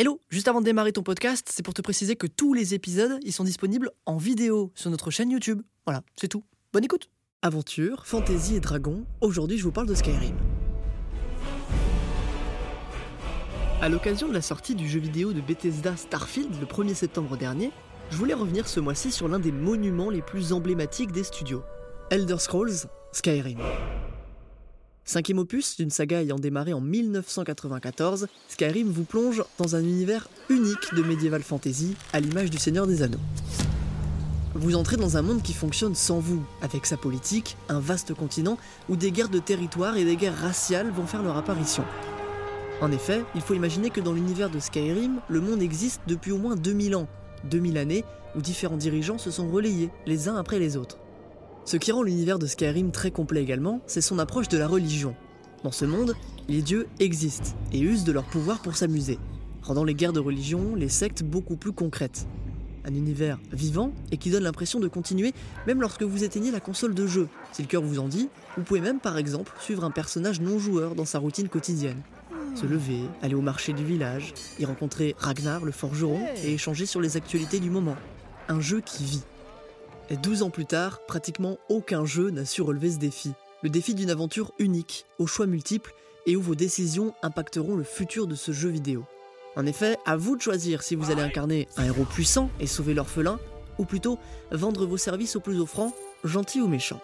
Hello, juste avant de démarrer ton podcast, c'est pour te préciser que tous les épisodes, ils sont disponibles en vidéo sur notre chaîne YouTube. Voilà, c'est tout. Bonne écoute. Aventure, fantasy et dragon, aujourd'hui je vous parle de Skyrim. À l'occasion de la sortie du jeu vidéo de Bethesda Starfield le 1er septembre dernier, je voulais revenir ce mois-ci sur l'un des monuments les plus emblématiques des studios, Elder Scrolls Skyrim. Cinquième opus d'une saga ayant démarré en 1994, Skyrim vous plonge dans un univers unique de medieval fantasy à l'image du Seigneur des Anneaux. Vous entrez dans un monde qui fonctionne sans vous, avec sa politique, un vaste continent où des guerres de territoire et des guerres raciales vont faire leur apparition. En effet, il faut imaginer que dans l'univers de Skyrim, le monde existe depuis au moins 2000 ans, 2000 années où différents dirigeants se sont relayés les uns après les autres. Ce qui rend l'univers de Skyrim très complet également, c'est son approche de la religion. Dans ce monde, les dieux existent et usent de leur pouvoir pour s'amuser, rendant les guerres de religion, les sectes beaucoup plus concrètes. Un univers vivant et qui donne l'impression de continuer même lorsque vous éteignez la console de jeu. Si le cœur vous en dit, vous pouvez même par exemple suivre un personnage non joueur dans sa routine quotidienne se lever, aller au marché du village, y rencontrer Ragnar le forgeron et échanger sur les actualités du moment. Un jeu qui vit. Et 12 ans plus tard, pratiquement aucun jeu n'a su relever ce défi. Le défi d'une aventure unique, aux choix multiples et où vos décisions impacteront le futur de ce jeu vidéo. En effet, à vous de choisir si vous allez incarner un héros puissant et sauver l'orphelin, ou plutôt vendre vos services au plus offrant, gentil ou méchant.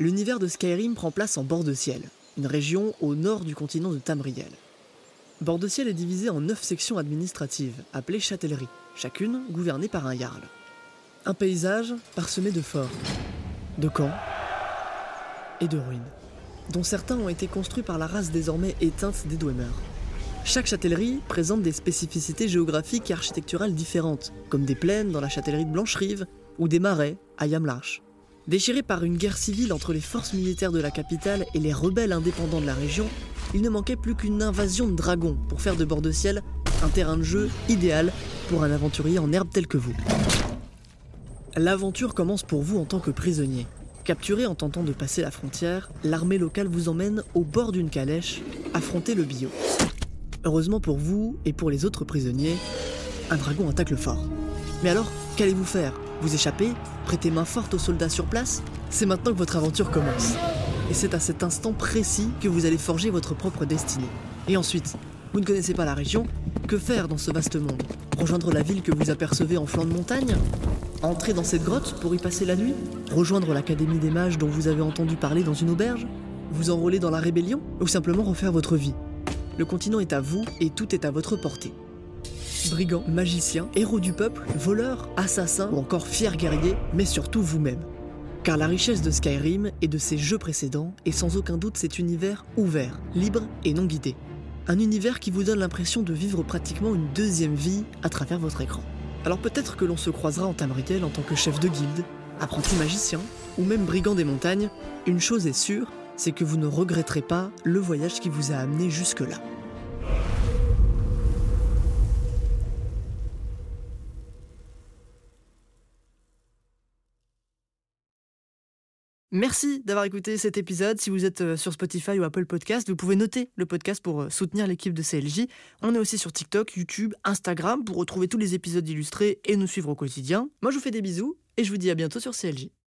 L'univers de Skyrim prend place en bord de ciel, une région au nord du continent de Tamriel. Bord-de-Ciel est divisé en neuf sections administratives, appelées châtelleries, chacune gouvernée par un jarl. Un paysage parsemé de forts, de camps et de ruines, dont certains ont été construits par la race désormais éteinte des Dwemer. Chaque châtellerie présente des spécificités géographiques et architecturales différentes, comme des plaines dans la châtellerie de Blancherive ou des marais à Yamlarch. Déchiré par une guerre civile entre les forces militaires de la capitale et les rebelles indépendants de la région, il ne manquait plus qu'une invasion de dragons pour faire de Bord-de-Ciel un terrain de jeu idéal pour un aventurier en herbe tel que vous. L'aventure commence pour vous en tant que prisonnier. Capturé en tentant de passer la frontière, l'armée locale vous emmène au bord d'une calèche affronter le bio. Heureusement pour vous et pour les autres prisonniers, un dragon attaque le fort. Mais alors, qu'allez-vous faire? Vous échapper Prêter main forte aux soldats sur place? C'est maintenant que votre aventure commence. Et c'est à cet instant précis que vous allez forger votre propre destinée. Et ensuite, vous ne connaissez pas la région, que faire dans ce vaste monde? Rejoindre la ville que vous apercevez en flanc de montagne? Entrer dans cette grotte pour y passer la nuit Rejoindre l'Académie des mages dont vous avez entendu parler dans une auberge Vous enrôler dans la rébellion Ou simplement refaire votre vie Le continent est à vous et tout est à votre portée brigands, magiciens, héros du peuple, voleurs, assassins ou encore fiers guerriers, mais surtout vous-même. Car la richesse de Skyrim et de ses jeux précédents est sans aucun doute cet univers ouvert, libre et non guidé. Un univers qui vous donne l'impression de vivre pratiquement une deuxième vie à travers votre écran. Alors peut-être que l'on se croisera en Tamriel en tant que chef de guilde, apprenti magicien ou même brigand des montagnes, une chose est sûre, c'est que vous ne regretterez pas le voyage qui vous a amené jusque-là. Merci d'avoir écouté cet épisode. Si vous êtes euh, sur Spotify ou Apple Podcast, vous pouvez noter le podcast pour euh, soutenir l'équipe de CLJ. On est aussi sur TikTok, YouTube, Instagram pour retrouver tous les épisodes illustrés et nous suivre au quotidien. Moi, je vous fais des bisous et je vous dis à bientôt sur CLJ.